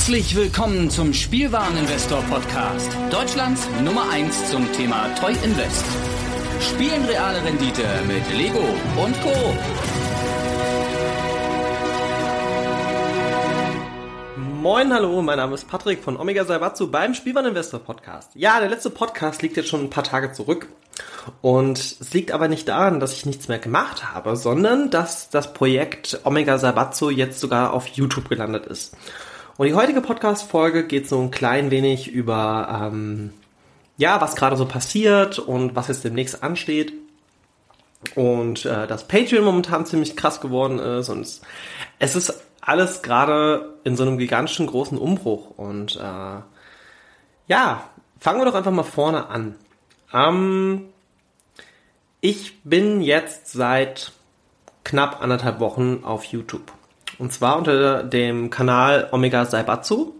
Herzlich willkommen zum Spielwareninvestor Podcast. Deutschlands Nummer 1 zum Thema Toy Invest. Spielen reale Rendite mit Lego und Co. Moin, hallo, mein Name ist Patrick von Omega Saibatsu beim Spielwareninvestor Podcast. Ja, der letzte Podcast liegt jetzt schon ein paar Tage zurück. Und es liegt aber nicht daran, dass ich nichts mehr gemacht habe, sondern dass das Projekt Omega Saibatsu jetzt sogar auf YouTube gelandet ist. Und die heutige Podcast-Folge geht so ein klein wenig über, ähm, ja, was gerade so passiert und was jetzt demnächst ansteht. Und äh, dass Patreon momentan ziemlich krass geworden ist und es, es ist alles gerade in so einem gigantischen großen Umbruch. Und äh, ja, fangen wir doch einfach mal vorne an. Ähm, ich bin jetzt seit knapp anderthalb Wochen auf YouTube. Und zwar unter dem Kanal Omega Saibatsu.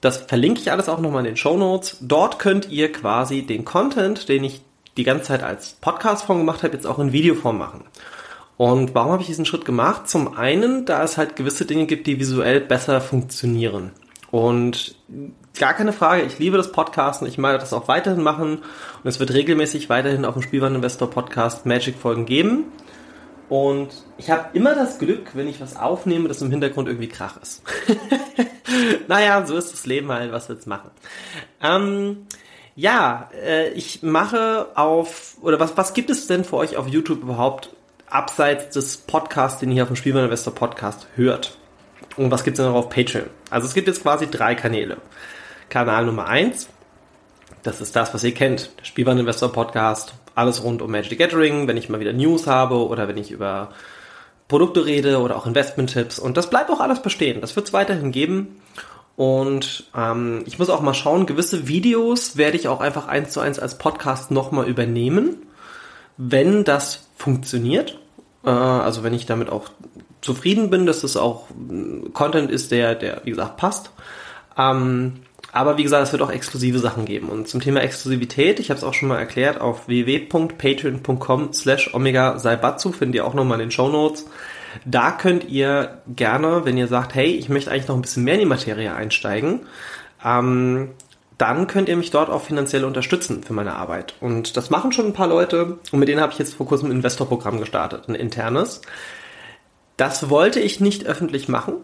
Das verlinke ich alles auch nochmal in den Show Notes. Dort könnt ihr quasi den Content, den ich die ganze Zeit als Podcast-Form gemacht habe, jetzt auch in Videoform machen. Und warum habe ich diesen Schritt gemacht? Zum einen, da es halt gewisse Dinge gibt, die visuell besser funktionieren. Und gar keine Frage, ich liebe das Podcasten, ich werde das auch weiterhin machen und es wird regelmäßig weiterhin auf dem Spielwareninvestor Podcast Magic Folgen geben. Und ich habe immer das Glück, wenn ich was aufnehme, dass im Hintergrund irgendwie Krach ist. naja, so ist das Leben halt, was wird's machen. Ähm, ja, äh, ich mache auf, oder was, was gibt es denn für euch auf YouTube überhaupt abseits des Podcasts, den ihr hier auf dem Spielwareninvestor Podcast hört? Und was gibt's denn noch auf Patreon? Also es gibt jetzt quasi drei Kanäle. Kanal Nummer eins, das ist das, was ihr kennt, der Spielwareninvestor Podcast, alles rund um Magic the Gathering, wenn ich mal wieder News habe oder wenn ich über Produkte rede oder auch Investment-Tipps. Und das bleibt auch alles bestehen. Das wird es weiterhin geben. Und ähm, ich muss auch mal schauen, gewisse Videos werde ich auch einfach eins zu eins als Podcast nochmal übernehmen, wenn das funktioniert. Äh, also wenn ich damit auch zufrieden bin, dass das auch Content ist, der, der wie gesagt, passt. Ähm, aber wie gesagt, es wird auch exklusive Sachen geben. Und zum Thema Exklusivität, ich habe es auch schon mal erklärt, auf www.patreon.com slash omega saibatsu findet ihr auch nochmal in den Show Notes. Da könnt ihr gerne, wenn ihr sagt, hey, ich möchte eigentlich noch ein bisschen mehr in die Materie einsteigen, ähm, dann könnt ihr mich dort auch finanziell unterstützen für meine Arbeit. Und das machen schon ein paar Leute und mit denen habe ich jetzt vor kurzem ein Investorprogramm gestartet, ein internes. Das wollte ich nicht öffentlich machen,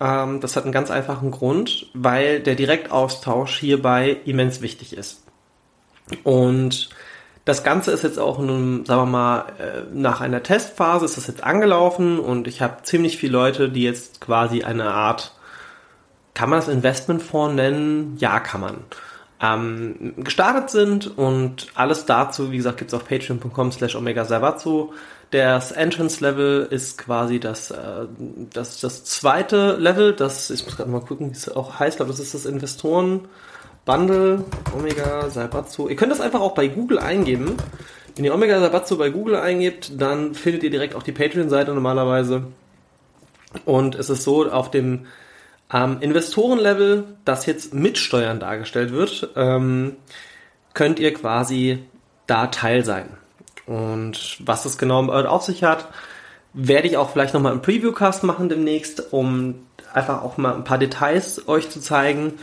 ähm, das hat einen ganz einfachen Grund, weil der Direktaustausch hierbei immens wichtig ist. Und das Ganze ist jetzt auch, nun, sagen wir mal, äh, nach einer Testphase ist das jetzt angelaufen und ich habe ziemlich viele Leute, die jetzt quasi eine Art, kann man das Investmentfonds nennen? Ja, kann man. Ähm, gestartet sind und alles dazu, wie gesagt, gibt's auf patreon.com slash omega Savatsu. Das Entrance-Level ist quasi das, äh, das, das zweite Level. Das, ich muss gerade mal gucken, wie es auch heißt. Glaube, das ist das Investoren-Bundle Omega Saibatsu. Ihr könnt das einfach auch bei Google eingeben. Wenn ihr Omega Saibatsu bei Google eingebt, dann findet ihr direkt auch die Patreon-Seite normalerweise. Und es ist so, auf dem ähm, Investoren-Level, das jetzt mit Steuern dargestellt wird, ähm, könnt ihr quasi da Teil sein. Und was das genau auf sich hat, werde ich auch vielleicht nochmal im Previewcast machen demnächst, um einfach auch mal ein paar Details euch zu zeigen.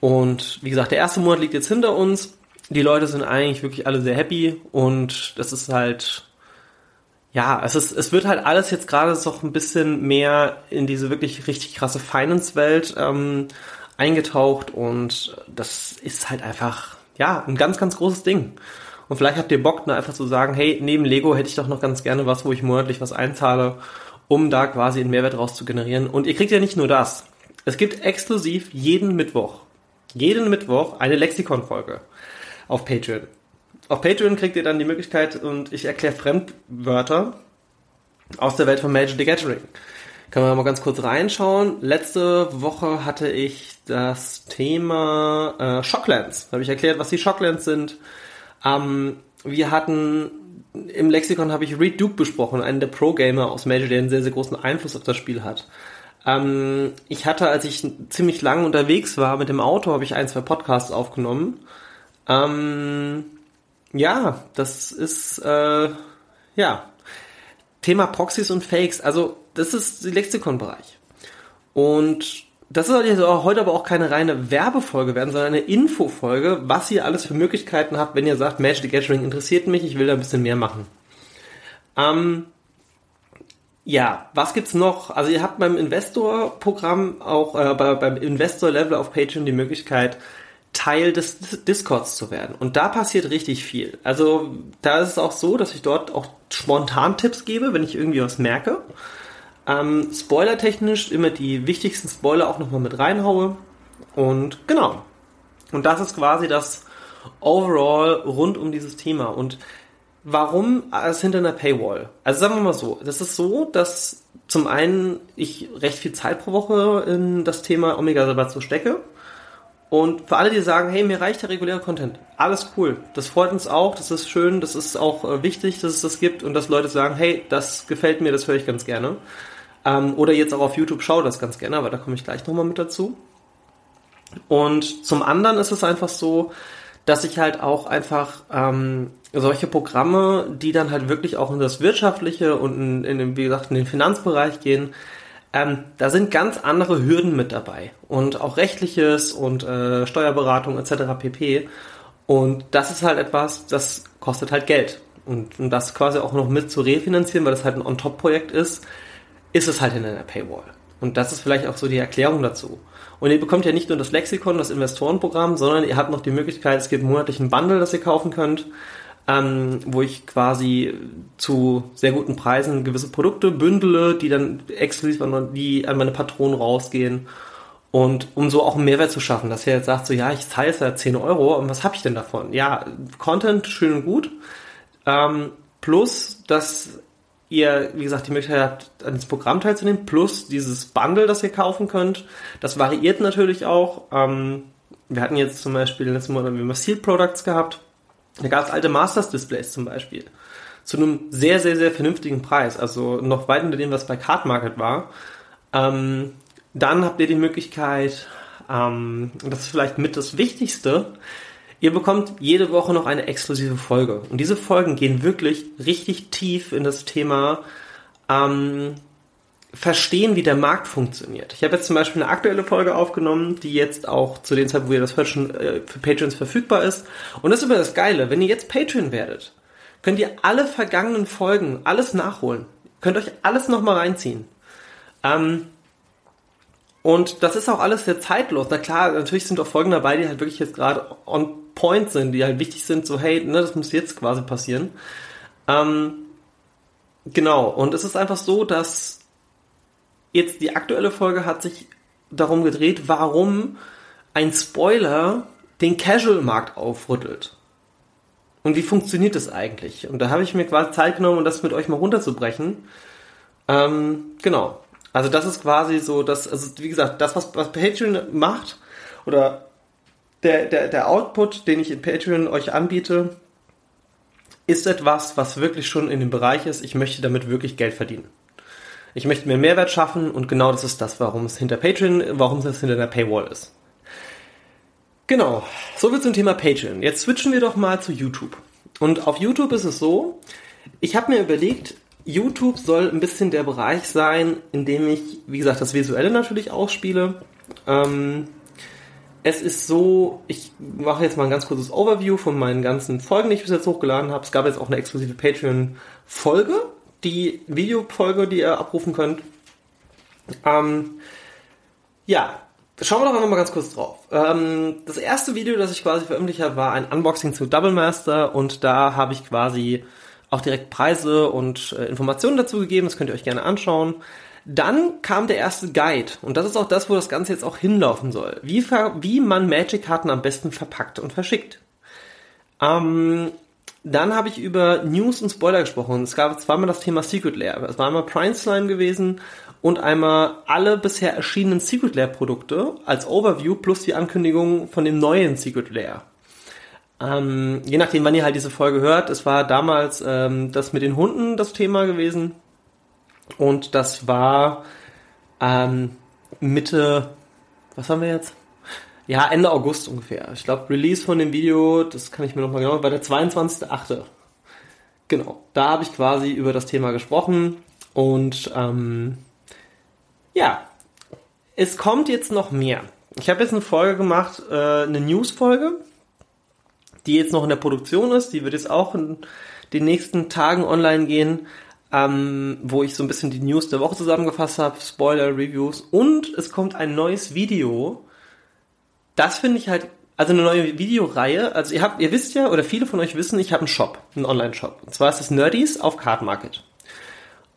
Und wie gesagt, der erste Monat liegt jetzt hinter uns. Die Leute sind eigentlich wirklich alle sehr happy und das ist halt, ja, es ist, es wird halt alles jetzt gerade so ein bisschen mehr in diese wirklich richtig krasse Finance-Welt ähm, eingetaucht und das ist halt einfach, ja, ein ganz, ganz großes Ding. Und vielleicht habt ihr Bock, ne, einfach zu sagen, hey, neben Lego hätte ich doch noch ganz gerne was, wo ich monatlich was einzahle, um da quasi einen Mehrwert raus zu generieren. Und ihr kriegt ja nicht nur das. Es gibt exklusiv jeden Mittwoch, jeden Mittwoch eine Lexikon-Folge auf Patreon. Auf Patreon kriegt ihr dann die Möglichkeit und ich erkläre Fremdwörter aus der Welt von Magic the Gathering. Können wir mal ganz kurz reinschauen. Letzte Woche hatte ich das Thema äh, Shocklands. Da habe ich erklärt, was die Shocklands sind, ähm, wir hatten im Lexikon habe ich Reed Duke besprochen, einen der Pro-Gamer aus Major, der einen sehr, sehr großen Einfluss auf das Spiel hat. Ähm, ich hatte, als ich ziemlich lang unterwegs war mit dem Auto, habe ich ein, zwei Podcasts aufgenommen. Ähm, ja, das ist, äh, ja, Thema Proxys und Fakes. Also, das ist der Lexikon-Bereich. Und das soll heute aber auch keine reine Werbefolge werden, sondern eine Infofolge, was ihr alles für Möglichkeiten habt, wenn ihr sagt, Magic the Gathering interessiert mich, ich will da ein bisschen mehr machen. Ähm, ja, was gibt's noch? Also ihr habt beim Investor-Programm auch äh, bei, beim Investor-Level auf Patreon die Möglichkeit, Teil des Discords zu werden. Und da passiert richtig viel. Also da ist es auch so, dass ich dort auch spontan Tipps gebe, wenn ich irgendwie was merke. Ähm, Spoiler-technisch immer die wichtigsten Spoiler auch nochmal mit reinhaue. Und genau. Und das ist quasi das Overall rund um dieses Thema. Und warum es hinter einer Paywall? Also sagen wir mal so, das ist so, dass zum einen ich recht viel Zeit pro Woche in das Thema Omega Sabatso stecke. Und für alle, die sagen, hey, mir reicht der reguläre Content, alles cool. Das freut uns auch, das ist schön, das ist auch äh, wichtig, dass es das gibt und dass Leute sagen, hey, das gefällt mir, das höre ich ganz gerne. Ähm, oder jetzt auch auf YouTube schaue das ganz gerne, aber da komme ich gleich nochmal mit dazu. Und zum anderen ist es einfach so, dass ich halt auch einfach ähm, solche Programme, die dann halt wirklich auch in das Wirtschaftliche und in, in wie gesagt, in den Finanzbereich gehen, ähm, da sind ganz andere Hürden mit dabei und auch rechtliches und äh, Steuerberatung etc. pp. Und das ist halt etwas, das kostet halt Geld. Und um das quasi auch noch mit zu refinanzieren, weil das halt ein On-Top-Projekt ist, ist es halt in einer Paywall. Und das ist vielleicht auch so die Erklärung dazu. Und ihr bekommt ja nicht nur das Lexikon, das Investorenprogramm, sondern ihr habt noch die Möglichkeit, es gibt monatlich einen Bundle, das ihr kaufen könnt, ähm, wo ich quasi zu sehr guten Preisen gewisse Produkte bündele, die dann exklusiv an, die an meine Patronen rausgehen. Und um so auch einen Mehrwert zu schaffen, dass ihr jetzt sagt, so ja, ich zahle jetzt ja 10 Euro, und was habe ich denn davon? Ja, Content, schön und gut. Ähm, plus, dass ihr, wie gesagt, die Möglichkeit habt, an das Programm teilzunehmen, plus dieses Bundle, das ihr kaufen könnt. Das variiert natürlich auch. Ähm, wir hatten jetzt zum Beispiel letzten Monat wir Sealed Products gehabt. Da gab es alte Masters Displays zum Beispiel. Zu einem sehr, sehr, sehr vernünftigen Preis. Also noch weit unter dem, was bei Card Market war. Ähm, dann habt ihr die Möglichkeit, ähm, das ist vielleicht mit das Wichtigste, ihr bekommt jede Woche noch eine exklusive Folge. Und diese Folgen gehen wirklich richtig tief in das Thema ähm, verstehen, wie der Markt funktioniert. Ich habe jetzt zum Beispiel eine aktuelle Folge aufgenommen, die jetzt auch zu dem Zeitpunkt, wo ihr das hört, schon äh, für Patreons verfügbar ist. Und das ist immer das Geile. Wenn ihr jetzt Patreon werdet, könnt ihr alle vergangenen Folgen, alles nachholen. Könnt euch alles nochmal reinziehen. Ähm, und das ist auch alles sehr zeitlos. Na klar, natürlich sind auch Folgen dabei, die halt wirklich jetzt gerade on point sind, die halt wichtig sind, so hey, ne, das muss jetzt quasi passieren. Ähm, genau, und es ist einfach so, dass jetzt die aktuelle Folge hat sich darum gedreht, warum ein Spoiler den Casual-Markt aufrüttelt. Und wie funktioniert das eigentlich? Und da habe ich mir quasi Zeit genommen, um das mit euch mal runterzubrechen. Ähm, genau. Also das ist quasi so, dass, also wie gesagt, das, was, was Patreon macht, oder der, der, der Output, den ich in Patreon euch anbiete, ist etwas, was wirklich schon in dem Bereich ist, ich möchte damit wirklich Geld verdienen. Ich möchte mir Mehrwert schaffen und genau das ist das, warum es hinter Patreon, warum es hinter der Paywall ist. Genau, so viel zum Thema Patreon. Jetzt switchen wir doch mal zu YouTube. Und auf YouTube ist es so, ich habe mir überlegt, YouTube soll ein bisschen der Bereich sein, in dem ich, wie gesagt, das Visuelle natürlich ausspiele. Ähm, es ist so, ich mache jetzt mal ein ganz kurzes Overview von meinen ganzen Folgen, die ich bis jetzt hochgeladen habe. Es gab jetzt auch eine exklusive Patreon-Folge, die Videofolge, die ihr abrufen könnt. Ähm, ja, schauen wir doch mal ganz kurz drauf. Ähm, das erste Video, das ich quasi veröffentlicht habe, war ein Unboxing zu Double Master und da habe ich quasi auch direkt Preise und äh, Informationen dazu gegeben. Das könnt ihr euch gerne anschauen. Dann kam der erste Guide und das ist auch das, wo das Ganze jetzt auch hinlaufen soll. Wie, wie man Magic-Karten am besten verpackt und verschickt. Ähm, dann habe ich über News und Spoiler gesprochen. Es gab zweimal das Thema Secret Lair. Es war einmal Prime Slime gewesen und einmal alle bisher erschienenen Secret Lair Produkte als Overview plus die Ankündigung von dem neuen Secret Lair. Ähm, je nachdem, wann ihr halt diese Folge hört, es war damals ähm, das mit den Hunden das Thema gewesen. Und das war ähm, Mitte, was haben wir jetzt? Ja, Ende August ungefähr. Ich glaube, Release von dem Video, das kann ich mir nochmal genau, war der 22.8. Genau, da habe ich quasi über das Thema gesprochen und ähm, ja, es kommt jetzt noch mehr. Ich habe jetzt eine Folge gemacht, äh, eine News-Folge, die jetzt noch in der Produktion ist. Die wird jetzt auch in den nächsten Tagen online gehen, ähm, wo ich so ein bisschen die News der Woche zusammengefasst habe, Spoiler, Reviews. Und es kommt ein neues Video. Das finde ich halt, also eine neue Videoreihe. Also ihr habt, ihr wisst ja, oder viele von euch wissen, ich habe einen Shop, einen Online-Shop. Und zwar ist es Nerdies auf Card Market.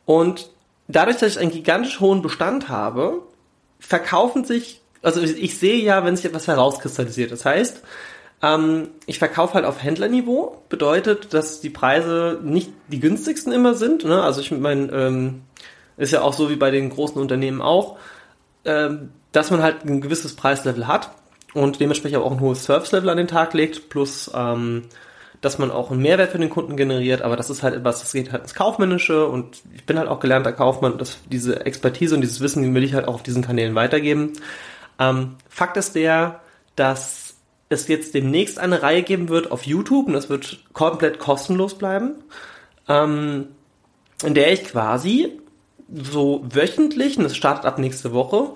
Und dadurch, dass ich einen gigantisch hohen Bestand habe, verkaufen sich, also ich sehe ja, wenn sich etwas herauskristallisiert. Das heißt, ähm, ich verkaufe halt auf Händlerniveau, bedeutet, dass die Preise nicht die günstigsten immer sind. Ne? Also ich meine, ähm, ist ja auch so wie bei den großen Unternehmen auch, ähm, dass man halt ein gewisses Preislevel hat und dementsprechend auch ein hohes Service-Level an den Tag legt, plus ähm, dass man auch einen Mehrwert für den Kunden generiert, aber das ist halt etwas, das geht halt ins Kaufmännische. Und ich bin halt auch gelernter Kaufmann. Und das, diese Expertise und dieses Wissen will ich halt auch auf diesen Kanälen weitergeben. Ähm, Fakt ist der, dass es jetzt demnächst eine Reihe geben wird auf YouTube. Und das wird komplett kostenlos bleiben, ähm, in der ich quasi so wöchentlich, und das startet ab nächste Woche,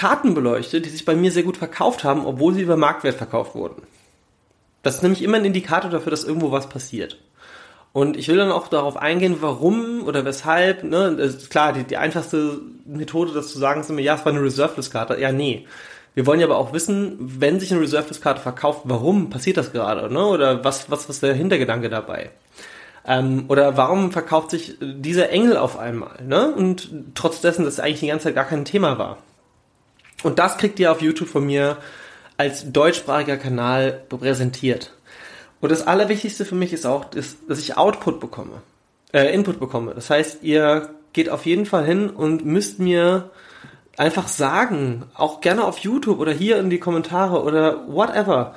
Karten beleuchte, die sich bei mir sehr gut verkauft haben, obwohl sie über Marktwert verkauft wurden. Das ist nämlich immer ein Indikator dafür, dass irgendwo was passiert. Und ich will dann auch darauf eingehen, warum oder weshalb. Ne? klar, die, die einfachste Methode, das zu sagen, ist immer, ja, es war eine Reserveless-Karte. Ja, nee. Wir wollen ja aber auch wissen, wenn sich eine Reserveless-Karte verkauft, warum passiert das gerade? Ne? Oder was, was, was ist der Hintergedanke dabei? Ähm, oder warum verkauft sich dieser Engel auf einmal? Ne? Und trotz dessen, dass eigentlich die ganze Zeit gar kein Thema war. Und das kriegt ihr auf YouTube von mir als deutschsprachiger Kanal präsentiert. Und das Allerwichtigste für mich ist auch, dass ich Output bekomme, äh, Input bekomme. Das heißt, ihr geht auf jeden Fall hin und müsst mir einfach sagen, auch gerne auf YouTube oder hier in die Kommentare oder whatever.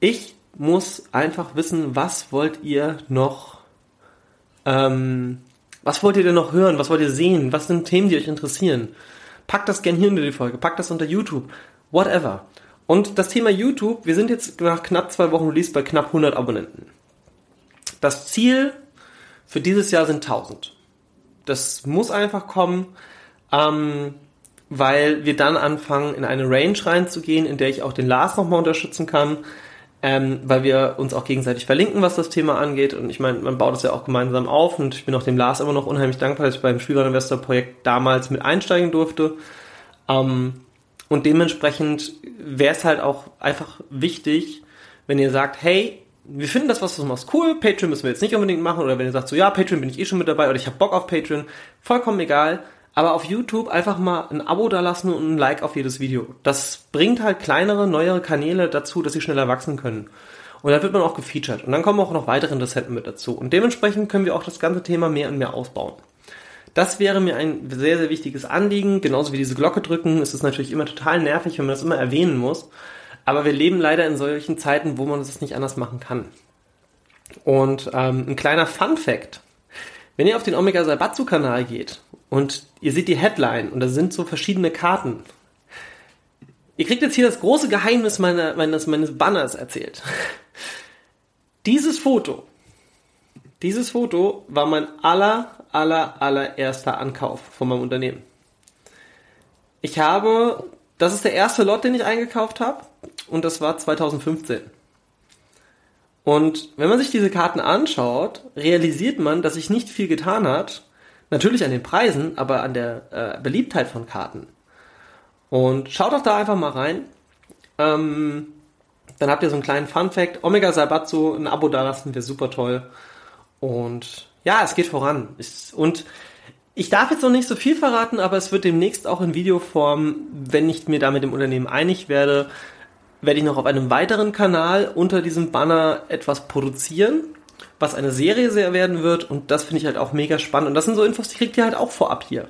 Ich muss einfach wissen, was wollt ihr noch, ähm, was wollt ihr denn noch hören, was wollt ihr sehen, was sind Themen, die euch interessieren. Packt das gerne hier unter die Folge, packt das unter YouTube, whatever. Und das Thema YouTube, wir sind jetzt nach knapp zwei Wochen Release bei knapp 100 Abonnenten. Das Ziel für dieses Jahr sind 1000. Das muss einfach kommen, ähm, weil wir dann anfangen, in eine Range reinzugehen, in der ich auch den Lars nochmal unterstützen kann, ähm, weil wir uns auch gegenseitig verlinken, was das Thema angeht. Und ich meine, man baut es ja auch gemeinsam auf und ich bin auch dem Lars immer noch unheimlich dankbar, dass ich beim Spielwareninvestor Projekt damals mit einsteigen durfte. Ähm, und dementsprechend wäre es halt auch einfach wichtig, wenn ihr sagt, hey, wir finden das, was du machst, cool, Patreon müssen wir jetzt nicht unbedingt machen, oder wenn ihr sagt, so ja, Patreon bin ich eh schon mit dabei, oder ich habe Bock auf Patreon, vollkommen egal, aber auf YouTube einfach mal ein Abo da lassen und ein Like auf jedes Video. Das bringt halt kleinere, neuere Kanäle dazu, dass sie schneller wachsen können. Und dann wird man auch gefeatured. Und dann kommen auch noch weitere Interessenten mit dazu. Und dementsprechend können wir auch das ganze Thema mehr und mehr ausbauen. Das wäre mir ein sehr, sehr wichtiges Anliegen. Genauso wie diese Glocke drücken. Es ist natürlich immer total nervig, wenn man das immer erwähnen muss. Aber wir leben leider in solchen Zeiten, wo man das nicht anders machen kann. Und ähm, ein kleiner Fun Fact. Wenn ihr auf den Omega Saibatsu Kanal geht und ihr seht die Headline und da sind so verschiedene Karten. Ihr kriegt jetzt hier das große Geheimnis meiner, meines, meines Banners erzählt. Dieses Foto, dieses Foto war mein aller, aller, allererster Ankauf von meinem Unternehmen. Ich habe, das ist der erste Lot, den ich eingekauft habe und das war 2015. Und wenn man sich diese Karten anschaut, realisiert man, dass sich nicht viel getan hat. Natürlich an den Preisen, aber an der äh, Beliebtheit von Karten. Und schaut doch da einfach mal rein. Ähm, dann habt ihr so einen kleinen Fun Fact. Omega Saibatsu, ein Abo da lassen wäre super toll. Und ja, es geht voran. Und ich darf jetzt noch nicht so viel verraten, aber es wird demnächst auch in Videoform, wenn ich mir da mit dem Unternehmen einig werde, werde ich noch auf einem weiteren Kanal unter diesem Banner etwas produzieren, was eine Serie sehr werden wird. Und das finde ich halt auch mega spannend. Und das sind so Infos, die kriegt ihr halt auch vorab hier.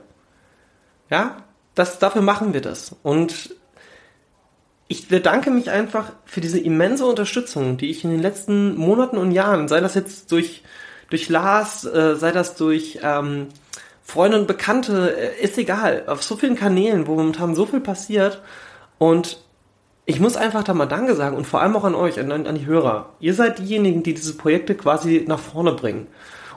Ja, das, dafür machen wir das. Und ich bedanke mich einfach für diese immense Unterstützung, die ich in den letzten Monaten und Jahren, sei das jetzt durch durch Lars, äh, sei das durch ähm, Freunde und Bekannte, äh, ist egal. Auf so vielen Kanälen, wo momentan so viel passiert. Und ich muss einfach da mal Danke sagen und vor allem auch an euch, an, an die Hörer. Ihr seid diejenigen, die diese Projekte quasi nach vorne bringen.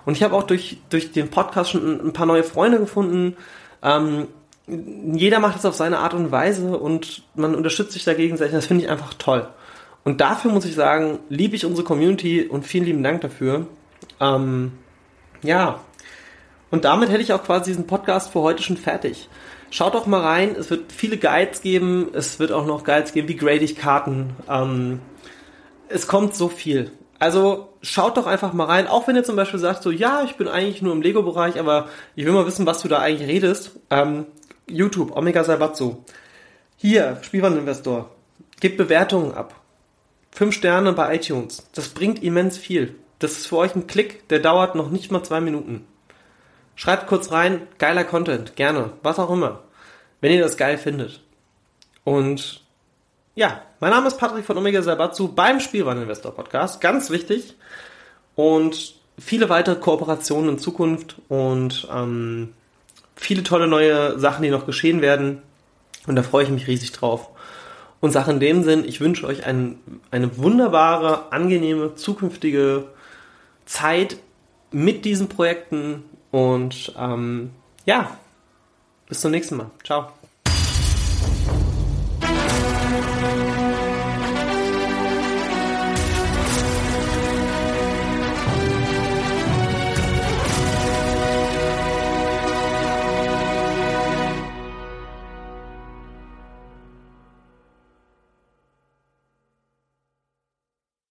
Und ich habe auch durch, durch den Podcast schon ein, paar neue Freunde gefunden, ähm, jeder macht es auf seine Art und Weise und man unterstützt sich da gegenseitig. Das finde ich einfach toll. Und dafür muss ich sagen, liebe ich unsere Community und vielen lieben Dank dafür. Ähm, ja. Und damit hätte ich auch quasi diesen Podcast für heute schon fertig. Schaut doch mal rein. Es wird viele Guides geben. Es wird auch noch Guides geben, wie grade ich Karten. Ähm, es kommt so viel. Also schaut doch einfach mal rein, auch wenn ihr zum Beispiel sagt, so ja, ich bin eigentlich nur im Lego-Bereich, aber ich will mal wissen, was du da eigentlich redest. Ähm, YouTube, Omega Saibatsu. Hier, Spielwareninvestor. Gebt Bewertungen ab. Fünf Sterne bei iTunes. Das bringt immens viel. Das ist für euch ein Klick, der dauert noch nicht mal zwei Minuten. Schreibt kurz rein, geiler Content, gerne, was auch immer. Wenn ihr das geil findet. Und ja, mein Name ist Patrick von Omega Sabatsu beim Spielwareninvestor Podcast. Ganz wichtig. Und viele weitere Kooperationen in Zukunft und ähm, viele tolle neue Sachen, die noch geschehen werden. Und da freue ich mich riesig drauf. Und Sache in dem Sinn, ich wünsche euch ein, eine wunderbare, angenehme, zukünftige Zeit mit diesen Projekten. Und ähm, ja, bis zum nächsten Mal. Ciao.